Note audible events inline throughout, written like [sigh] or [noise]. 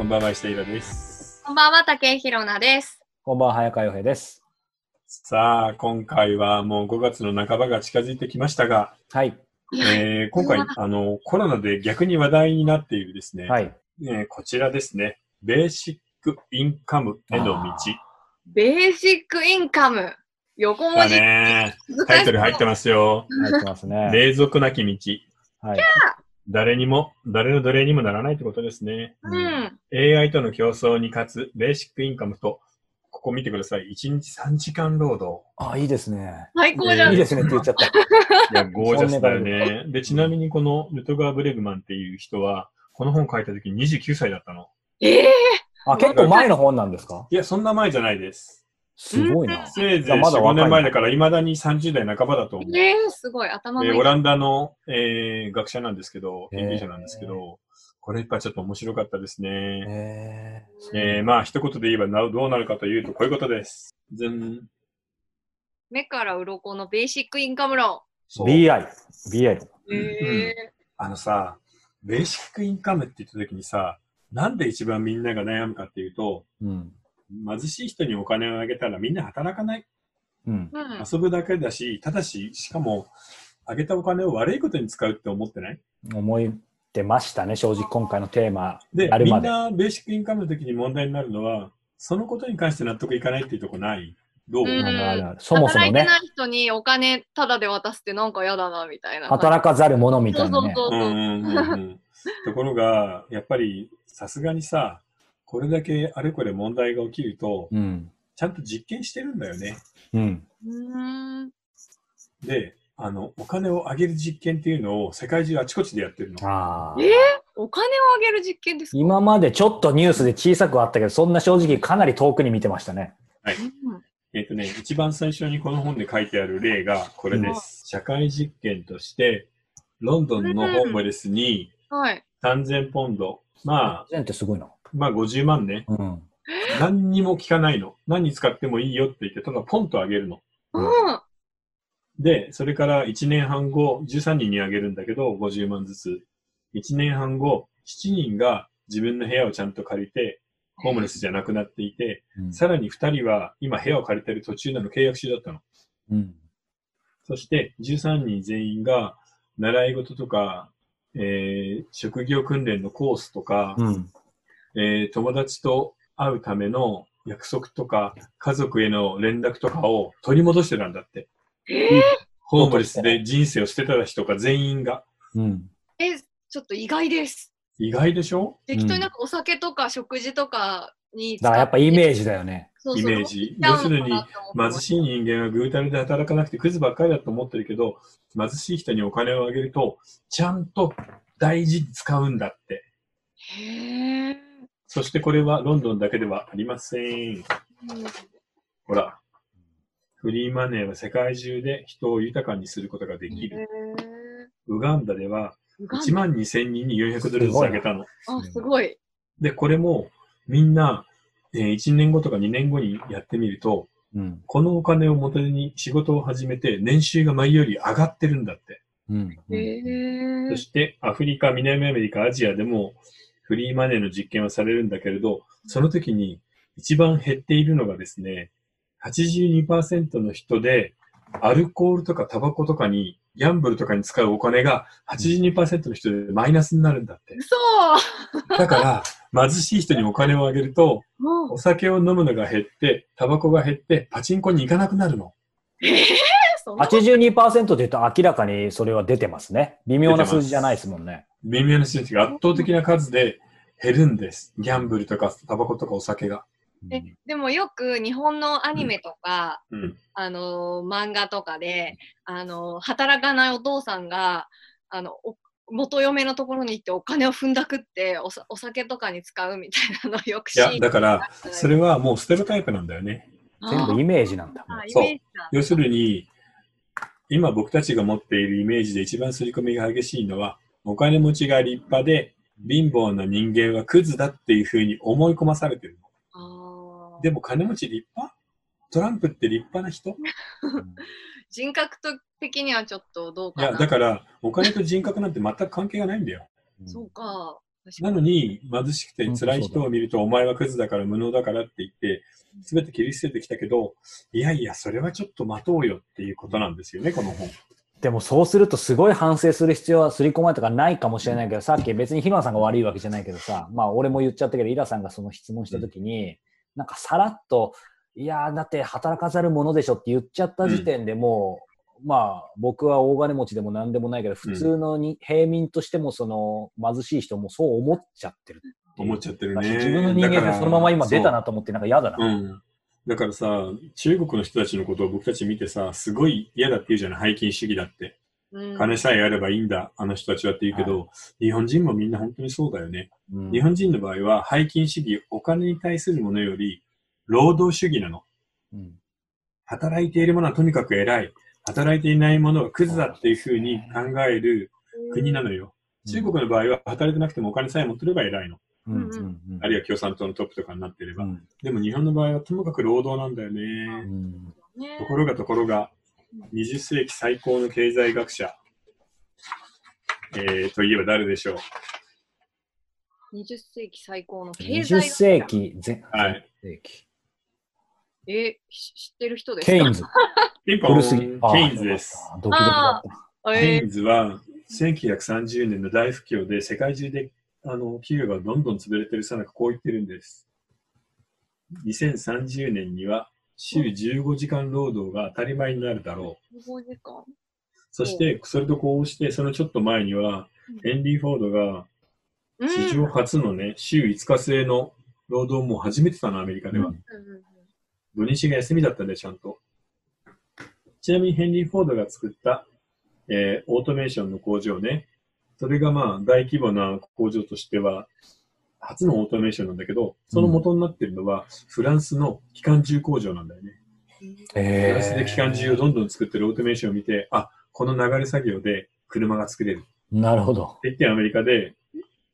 こんばんは、石田です。こんばんは、竹井ひろなです。こんばんは、早川洋平です。さあ、今回はもう5月の半ばが近づいてきましたが、はい。えー今回、[laughs] あの、コロナで逆に話題になっているですね、はい。えーこちらですね、ベーシックインカムへの道。ベーシックインカム。横文だ字。ね。タイトル入ってますよ。入ってますね。[laughs] 霊俗なき道。はい。誰にも、誰の奴隷にもならないってことですね。うん。AI との競争に勝つベーシックインカムと、ここ見てください。1日3時間労働。あ、いいですね。最高じゃん。いいですねって言っちゃった。いや、ゴージャスだよね。で、ちなみにこのルトガー・ブレグマンっていう人は、この本書いた時29歳だったの。ええあ、結構前の本なんですか？いや、そんな前じゃないです。すごいな。せいぜい4、じゃあまだ若い5年前だから、未だに30代半ばだと思う。ええすごい。頭のいいえーオランダの、えー学者なんですけど、研究者なんですけど、これやっぱちょっと面白かったですね。ええーまあ、一言で言えばなどうなるかというと、こういうことです。全目から鱗のベーシックインカム論。BI。BI。ええあのさ、ベーシックインカムって言った時にさ、なんで一番みんなが悩むかっていうと、うん。貧しい人にお金をあげたらみんな働かない。うん。うん。遊ぶだけだし、ただし、しかも、あげたお金を悪いことに使うって思ってない？思いてましたね、正直今回のテーマで、みんやるまで。なベーシックインカムの時に問題になるのは、そのことに関して納得いかないっていうとこない？どう、うんあるあるあるそもそもね、働いてない人にお金タダで渡すってなんか嫌だな、みたいな。働かざる者みたいなね。そうそうう。んうんうんうん。[laughs] ところが、やっぱり、さすがにさ、これだけあれこれ問題が起きると、うん。ちゃんと実験してるんだよね。うん。うーん。で、あの、お金をあげる実験っていうのを世界中あちこちでやってるの。ああえ。お金をあげる実験ですか？今までちょっとニュースで小さくはあったけど、そんな正直かなり遠くに見てましたね。うんえっ、とね、一番最初にこの本で書いてある例がこれです。社会実験として、ロンドンのホームレスにはい。3000ポンド、まあ、全ってすごいな。まあ50万ね、うん。何にも聞かないの。何に使ってもいいよって言って、ただポンとあげるの。うん。で、それから1年半後、13人にあげるんだけど、50万ずつ。1年半後、7人が自分の部屋をちゃんと借りて、ホームレスじゃなくなっていて、うんさらに2人は今部屋を借りてる途中なの契約中だったの。うん。そして13人全員が習い事とか、えー職業訓練のコースとか、うん。えー友達と会うための約束とか、家族への連絡とかを取り戻してたんだって。えホームレスで人生を捨てた人が全員が。うん。え、ちょっと意外です。意外でしょ？適当になんかお酒とか食事とかにだからやっぱイメージジだよね。イメージ。要要するに、貧しい人間はぐうたらで働かなくてクズばっかりだと思ってるけど、貧しい人にお金をあげると、ちゃんと大事に使うんだって。へえ。そしてこれはロンドンだけではありません。ほら。フリーマネーは世界中で人を豊かにすることができる。ウガンダでは1万2000人に400ドルずつあげたの。あ、すごい。で、これもみんな、えー1年後とか2年後にやってみると、うん。このお金を元手に仕事を始めて年収が前より上がってるんだって。うん。そ。してアフリカ、南アメリカ、アジアでもフリーマネーの実験はされるんだけれど、その時に一番減っているのがですね、82%の人でアルコールとかタバコとかに、ギャンブルとかに使うお金が82%の人でマイナスになるんだって。そだから、貧しい人にお金をあげると、お酒を飲むのが減って、タバコが減って、パチンコに行かなくなるの。ええそんな82%って言うと明らかにそれは出てますね。微妙な数字じゃないですもんね。微妙な数値が圧倒的な数で減るんです。ギャンブルとかタバコとかお酒が。えでもよく日本のアニメとか、うん。あのー漫画とかで、あのー働かないお父さんがあのお元嫁のところに行ってお金を踏んだくっておさお酒とかに使うみたいなのよくいや、シーンだから、それはもうステレオタイプなんだよね。全部イメージなんだ。あイそうメージだ要するに、今僕たちが持っているイメージで一番刷り込みが激しいのは、お金持ちが立派で、貧乏な人間はクズだっていうふうに思い込まされてるの。でも金持ち立派？トランプって立派な人？い [laughs] 人格的にはちょっとどうかな。や、だから、お金と人格なんて全く関係がないんだよ。そうかなのに、貧しくて辛い人を見ると、お前はクズだから無能だからって言って、すべて切り捨ててきたけど、いやいや、それはちょっと待とうよっていうことなんですよね、この本。でもそうするとすごい反省する必要は刷り込まれとかないかもしれないけど、さっき別に日野さんが悪いわけじゃないけどさ、まあ俺も言っちゃったけど、イラさんがその質問した時に、なんかさらっと、いやーだって働かざるものでしょって言っちゃった時点でもう、まあ僕は大金持ちでも何でもないけど、普通のに、平民としてもその貧しい人もそう思っちゃってる思っちゃってるね。自分の人間でそのまま今出たなと思ってなんか嫌だな。うん。だからさ、中国の人たちのことを僕たち見てさ、すごい嫌だって言うじゃない、背筋主義だって。うん金さえあればいいんだ、あの人たちはって言うけど、日本人もみんな本当にそうだよね。うん日本人の場合は、背筋主義、お金に対するものより、労働主義なの。うん働いているものはとにかく偉い。働いていないものはクズだっていうふうに考える国なのよ。中国の場合は、働いてなくてもお金さえ持ってれば偉いの。うんうんうんあるいは共産党のトップとかになってれば。うんでも日本の場合はともかく労働なんだよね。うんねところがところが、20世紀最高の経済学者、えー、といえば誰でしょう？20世紀最高の経済20学世紀前はい。世紀えし知ってる人ですか？ケインズ。[laughs] ピンポン古すぎ。あケインズです。。ドキドキだった。えケインズは1930年の大不況で世界中であの企業がどんどん潰れてるさなかこう言ってるんです。2030年には週15時間労働が当たり前になるだろう。15時間そして、それとこうして、そのちょっと前には、ヘンリー・フォードがうん史上初のね、週5日制の労働も始めてたの、アメリカでは。土日が休みだったんで、ちゃんと。ちなみにヘンリー・フォードが作った、えーオートメーションの工場ね。それがまあ、大規模な工場としては、初のオートメーションなんだけど、その元になってるのは、フランスの機関銃工場なんだよね。フランスで機関銃をどんどん作ってるオートメーションを見て、あ、この流れ作業で車が作れる。なるほど。って言ってアメリカで、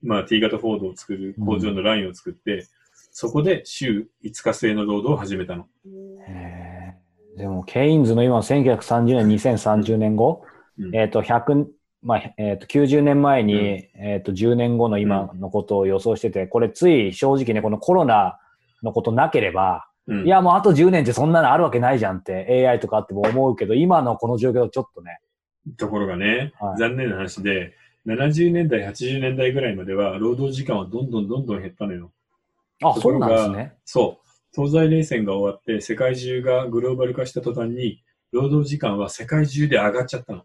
まあ、T 型フォードを作る工場のラインを作って、そこで週5日制の労働を始めたの。でも、ケインズの今の1930年、2030年後、うんえっ、と、100、まあ、えっ、と、90年前に、うんえっ、と、10年後の今のことを予想してて、これつい正直ね、このコロナのことなければ、うんいや、もうあと10年ってそんなのあるわけないじゃんって、AI とかあっても思うけど、今のこの状況はちょっとね、ところがね、はい残念な話で、70年代、80年代ぐらいまでは、労働時間はどんどんどんどん減ったのよ。あ、そうなんですね。そう。東西冷戦が終わって、世界中がグローバル化した途端に、労働時間は世界中で上がっちゃったの。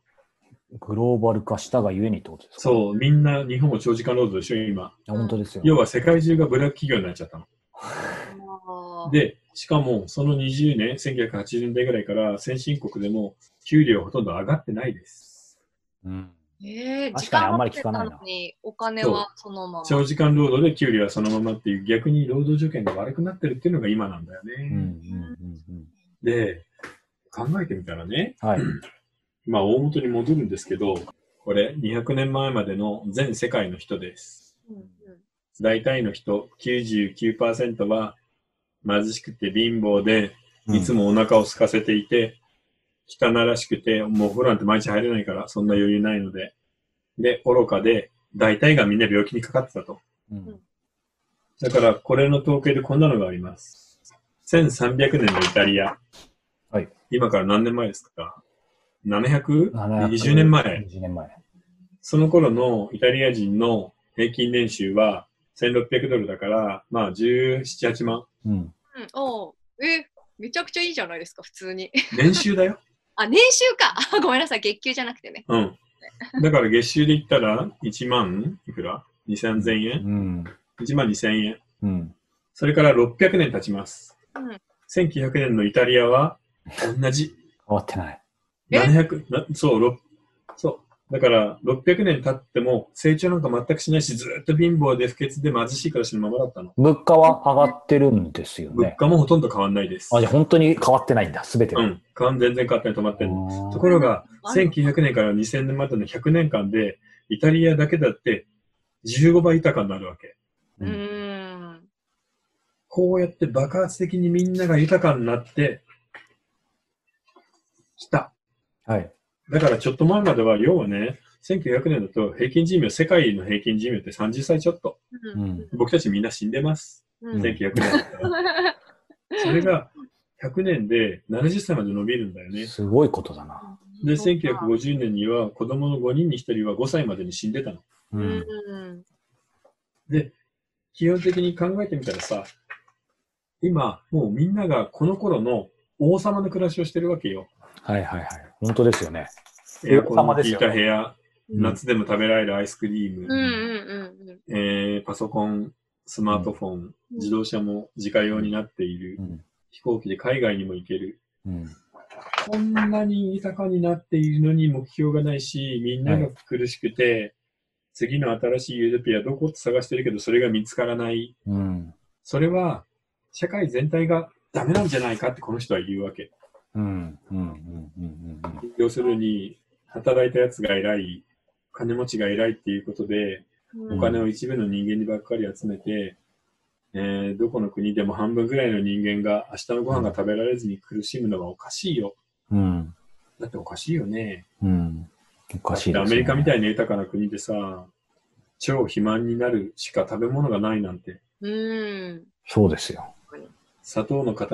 グローバル化したがゆえにってことですか？そう、みんな日本も長時間労働でしょ、今。いや本当ですよ。要は世界中がブラック企業になっちゃったの。で、しかもその20年、1980年代ぐらいから先進国でも給料ほとんど上がってないです。うんえー、確かにあんまり聞かないな時間はかけたのにお金はそのまま。長時間労働で給料はそのままっていう逆に労働条件が悪くなってるっていうのが今なんだよね。うんうんうんうんで、考えてみたらね、はい。[clears throat] まあ大元に戻るんですけど、これ200年前までの全世界の人です。うんうん大体の人、99%は貧しくて貧乏で、いつもお腹を空かせていて、汚らしくて、もうお風呂なんて毎日入れないから、そんな余裕ないので。で、愚かで、大体がみんな病気にかかってたと。うんだから、これの統計でこんなのがあります。1300年のイタリア。はい。今から何年前ですか？?720 700年前。20年前。その頃のイタリア人の平均年収は1600ドルだから、まあ17、8万。うん。うん、おうえ、めちゃくちゃいいじゃないですか、普通に。年収だよ。[laughs] あ、年収か。あごめんなさい、月給じゃなくてね。うん。だから月収で言ったら1万いくら ?2000 円？うん。?1 万2000円。うん。それから600年経ちます。うん1900年のイタリアは同じ。変わってない。え？700なそう、ろそう。だから、600年経っても成長なんか全くしないし、ずーっと貧乏で不潔で貧しい暮らしのままだったの。物価は上がってるんですよ物ね。価もほとんど変わんないです。あ、じゃあ本当に変わってないんだ、すべては。うん。全然変わってない止まってるところが、あ1900年から2000年までの100年間で、イタリアだけだって15倍豊かになるわけ。うーん。こうやって爆発的にみんなが豊かになってきた。はい。だからちょっと前までは、要はね、1900年だと平均寿命、世界の平均寿命って30歳ちょっと。うん僕たちみんな死んでます。うん1900年だったら。[laughs] それが100年で70歳まで伸びるんだよね。すごいことだな。で、1950年には子供の5人に1人は5歳までに死んでたの。う。うんんで、基本的に考えてみたらさ、今、もうみんながこの頃の王様の暮らしをしてるわけよ。はいはいはい。本当ですよね。エアコンの効いた部屋、うん夏でも食べられるアイスクリーム、うんうんうんえーパソコン、スマートフォン、自動車も自家用になっている、うん。飛行機で海外にも行ける。うん。こんなに豊かになっているのに目標がないし、みんなが苦しくて、次の新しいユートピアどこって探してるけど、それが見つからない。うん。それは、社会全体がダメなんじゃないかってこの人は言うわけ。うん。うん。うん。うん。要するに、働いたやつが偉い、金持ちが偉いっていうことで、うんお金を一部の人間にばっかり集めて、えーどこの国でも半分ぐらいの人間が明日のご飯が食べられずに苦しむのはおかしいよ。うん。だっておかしいよね。うん。おかしいね。だってアメリカみたいな豊かな国でさ、超肥満になるしか食べ物がないなんて、うん。そうですよ。砂糖の塊、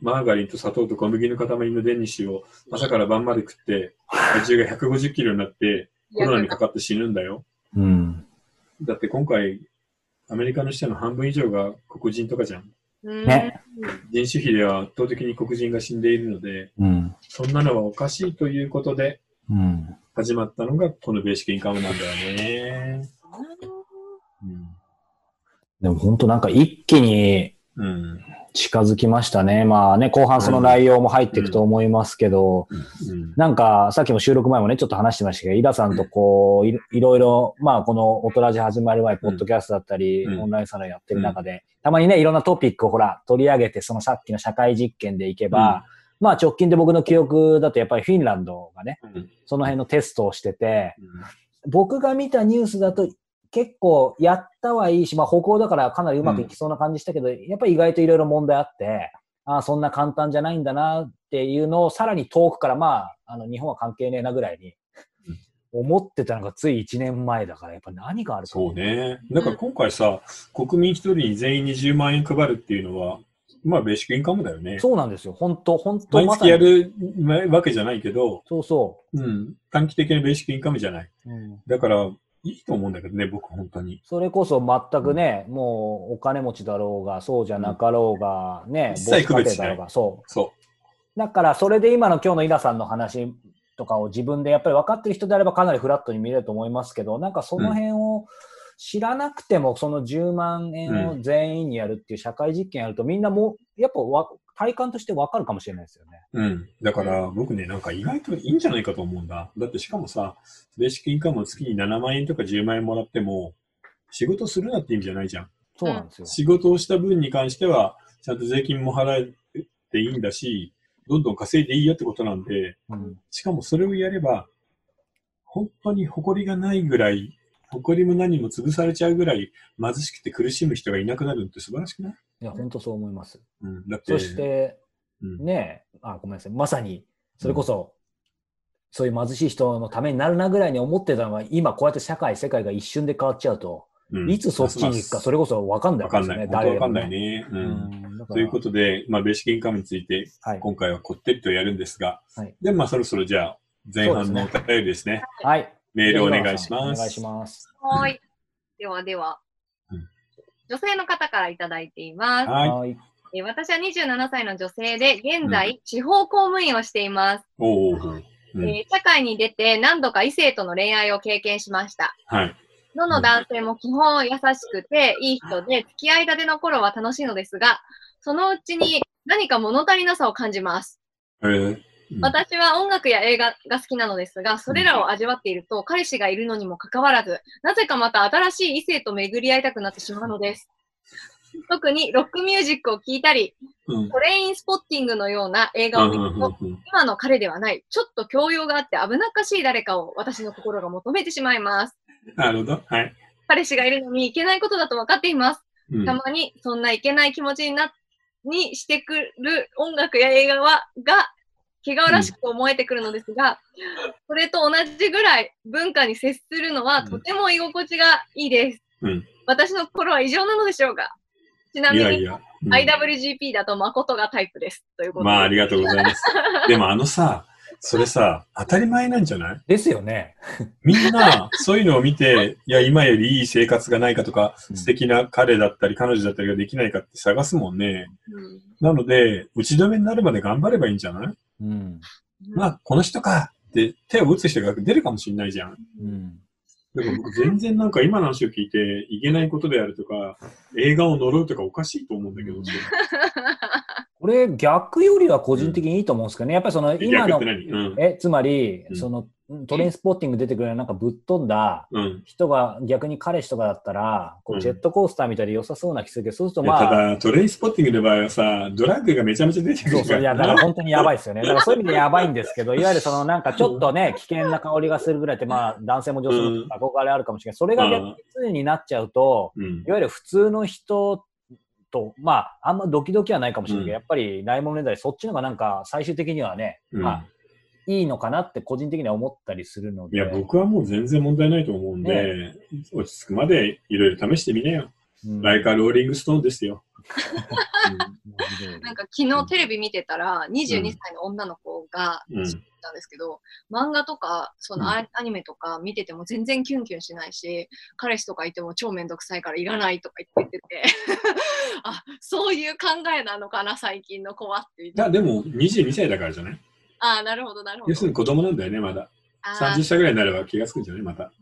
マーガリンと砂糖と小麦の塊のデニッシュを朝から晩まで食って、体重が150キロになってコロナにかかって死ぬんだよ。うん。だって今回、アメリカの人の半分以上が黒人とかじゃん。うんね人種比では圧倒的に黒人が死んでいるので、うん。そんなのはおかしいということでうん。始まったのがこのベーシックインカムなんだよね。でも本当なんか一気にうん。うん。近づきましたね。まあね、後半その内容も入っていくと思いますけど、うん。なんかさっきも収録前もね、ちょっと話してましたけど、井田さんとこう、いいろいろ、まあこのオトラジ始まる前、ポッドキャストだったり、うんオンラインサロンやってる中で、たまにね、いろんなトピックをほら、取り上げて、そのさっきの社会実験でいけば、まあ直近で僕の記憶だとやっぱりフィンランドがね、うん。その辺のテストをしてて、僕が見たニュースだと結構やったはいいし、まあ歩行だからかなりうまくいきそうな感じしたけど、やっぱり意外といろいろ問題あって、ああ、そんな簡単じゃないんだなっていうのをさらに遠くから、まあ、あの、日本は関係ねえなぐらいに思ってたのがつい1年前だから、やっぱ何があるか。そうね。だから今回さ、国民一人に全員に10万円配るっていうのは、まあベーシックインカムだよね。そうなんですよ。本当本当毎まさに。月やるわけじゃないけど、そうそうん。短期的なベーシックインカムじゃない。う。うんだから、いいと思うんだけどね、僕本当に。それこそ全くね、もうお金持ちだろうが、そうじゃなかろうが、ね、一切区別しないだろうが、そう。そだから、それで今の今日のイラさんの話とかを自分でやっぱり分かってる人であればかなりフラットに見れると思いますけど、なんかその辺を知らなくても、その10万円を全員にやるっていう社会実験やると、みんなもう、やっぱわ体感として分かるかもしれないですよね。う。うん。だから僕ね、なんか意外といいんじゃないかと思うんだ。だってしかもさ、ベーシックインカムを月に7万円とか10万円もらっても、仕事するなって意味じゃないじゃん。そうなんですよ。仕事をした分に関しては、ちゃんと税金も払えていいんだし、どんどん稼いでいいよってことなんで、うんしかもそれをやれば、本当に誇りがないぐらい、誇りも何も潰されちゃうぐらい貧しくて苦しむ人がいなくなるって素晴らしくない？いや、本当そう思います。うん。だって、そして、うんねあ、ごめんなさい。まさに、それこそ、そういう貧しい人のためになるなぐらいに思ってたのが、今こうやって社会、世界が一瞬で変わっちゃうと、うんいつそっちに行くか、それこそ分かんないわかんない。本当わかんない。ね。う。うんということで、まあ、ベーシックインカムについて、はい。今回はこってりとやるんですが、はいで、まあ、そろそろじゃあ、前半のお便りですね。はい。メールお願いします。お願いします。はーい。ではでは、うん女性の方からいただいています。はい。はい。えー私は27歳の女性で、現在、地方公務員をしています、えー社会に出て何度か異性との恋愛を経験しました。はい。どの男性も基本優しくていい人で、付き合いたての頃は楽しいのですが、そのうちに何か物足りなさを感じます。えーうん私は音楽や映画が好きなのですが、それらを味わっていると、彼氏がいるのにもかかわらず、なぜかまた新しい異性と巡り合いたくなってしまうのです。特にロックミュージックを聴いたり、うんトレインスポッティングのような映画を見ると、今の彼ではない、ちょっと教養があって危なっかしい誰かを私の心が求めてしまいます。なるほど。はい。彼氏がいるのにいけないことだと分かっています。うんたまにそんないけない気持ちにな、にしてくる音楽や映画は、が汚らしく思えてくるのですが、それと同じぐらい文化に接するのはとても居心地がいいです。うん私の心は異常なのでしょうかちないみに、やいや。うん IWGP だと誠がタイプです。ということで。まあ、ありがとうございます。でもあのさ、それさ、当たり前なんじゃない？ですよね。みんな、そういうのを見て、いや、今よりいい生活がないかとか、うん素敵な彼だったり、彼女だったりができないかって探すもんね。うんなので、打ち止めになるまで頑張ればいいんじゃない？うん。まあ、この人かって手を打つ人が出るかもしれないじゃん。うん。でも僕全然なんか今の話を聞いて、いけないことであるとか、映画を呪うとかおかしいと思うんだけど、[laughs] うんこれ逆よりは個人的にいいと思うんですけどね。やっぱりその今の。え、つまり、うんそのトレインスポッティング出てくるようななんかぶっ飛んだうん。人が逆に彼氏とかだったら、こううんジェットコースターみたいで良さそうな気するけど、そうするとまあ、ただ、トレインスポッティングの場合はさ、ドラッグがめちゃめちゃ出てくるから。そうそう、いや、だから本当にやばいですよね。だからそういう意味でやばいんですけど、いわゆるそのなんかちょっとね、危険な香りがするぐらいって、まあ男性も女性も憧れあるかもしれない。それが逆に常になっちゃうと、うんい。わゆる普通の人と、まあ、あんまドキドキはないかもしれないけど、うんやっぱりないものねだり、そっちの方がなんか最終的にはね、うんまあ、いいのかなって個人的には思ったりするので。いや、僕はもう全然問題ないと思うんで、落ち着くまでいろいろ試してみなよ。うんライカ・ローリング・ストーンですよ。なんか昨日テレビ見てたら、22歳の女の子がうったんですけど、漫画とか、そのアアニメとか見てても全然キュンキュンしないし、彼氏とかいても超めんどくさいからいらないとか言ってて、[laughs] あ、そういう考えなのかな、最近の子はって言って。いや、でも22歳だからじゃない？ああ、なるほど、なるほど。要するに子供なんだよね、まだ。あー30歳ぐらいになれば気がつくんじゃない？また。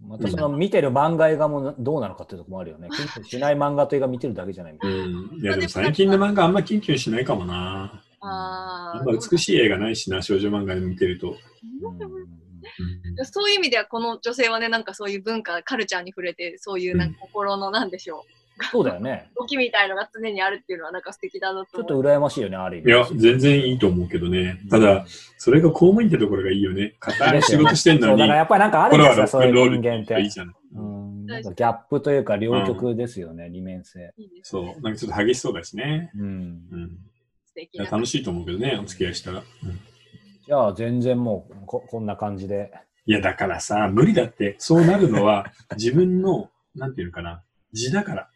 またその見てる漫画映画もどうなのかっていうところもあるよね。キュンキュンしない漫画と映画見てるだけじゃないみたういな。ん。いや、でも最近の漫画あんまキュンキュンしないかもな。あーあんま美しい映画ないしな、少女漫画で見てると。うんうんそういう意味では、この女性はね、なんかそういう文化、カルチャーに触れて、そういうなんか心の、なんでしょそうだよね。う、動きみたいのが常にあるっていうのは、なんか素敵だなちょっと羨ましいよね、ある意味。いや、全然いいと思うけどね。ただ、それが公務員ってところがいいよね。硬い仕事してんのにそうだから、やっぱりなんかあるんですよ、そういう人間って。いいじゃん。うん、なんかギャップというか、両極ですよね、二面性。いいですそう。なんかちょっと激しそうだしね。うん。うん。いや素敵な。楽しいと思うけどね、お付き合いしたら。うんじゃあ、全然もうこ、こんな感じで。いや、だからさ、無理だって。そうなるのは、[laughs] 自分の、なんていうのかな、字だから。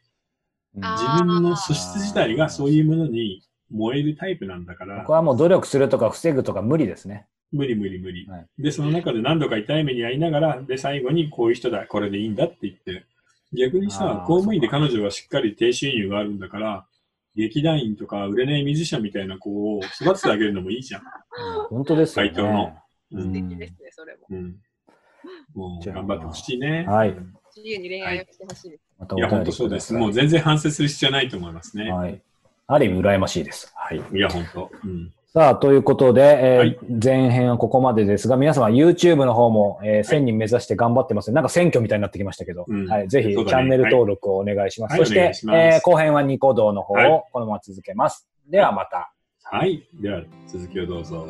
自分の素質自体がそういうものに燃えるタイプなんだから僕、はもう努力するとか防ぐとか無理ですね。無理無理無理。はいで、その中で何度か痛い目に遭いながら、で、最後にこういう人だ、これでいいんだって言って、逆にあさー、公務員で彼女はしっかり低収入があるんだから、劇団員とか売れないミュージシャンみたいな子を育ててあげるのもいいじゃん。うん本当ですよ回答の素敵ですね、それも。うん。もう頑張ってほしいね。はい。自由に恋愛をしてほしいです。いや、またお便り本当そうです。もう全然反省する必要ないと思いますね。はい。ある意味羨ましいです。はい。いや、本当。うん。さあ、ということで、えーはい前編はここまでですが、皆様 YouTube の方も、えー1000人目指して頑張ってます、なんか選挙みたいになってきましたけど、うんはい、ぜひねャンネル登録をお願いします。はいそしてお願いえー後編はニコ動の方はいをこのまま続けます。ではまた。はい。では、続きをどうぞ。